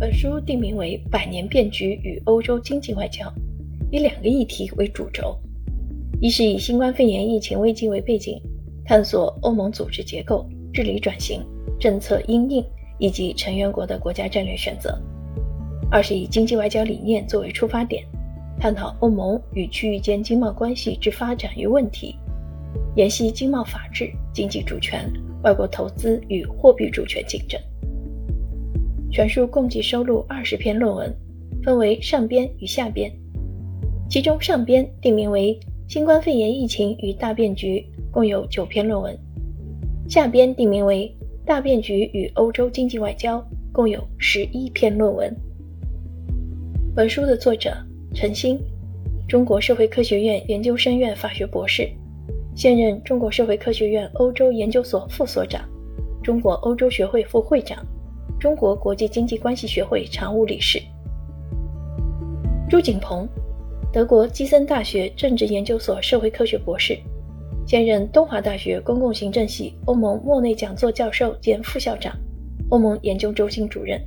本书定名为《百年变局与欧洲经济外交》，以两个议题为主轴：一是以新冠肺炎疫情危机为背景，探索欧盟组织结构、治理转型、政策因应以及成员国的国家战略选择；二是以经济外交理念作为出发点，探讨欧盟与区域间经贸关系之发展与问题，研析经贸法治、经济主权、外国投资与货币主权竞争。全书共计收录二十篇论文，分为上编与下编。其中上编定名为《新冠肺炎疫情与大变局》，共有九篇论文；下编定名为《大变局与欧洲经济外交》，共有十一篇论文。本书的作者陈星，中国社会科学院研究生院法学博士，现任中国社会科学院欧洲研究所副所长，中国欧洲学会副会长。中国国际经济关系学会常务理事朱景鹏，德国基森大学政治研究所社会科学博士，现任东华大学公共行政系欧盟莫内讲座教授兼副校长，欧盟研究中心主任。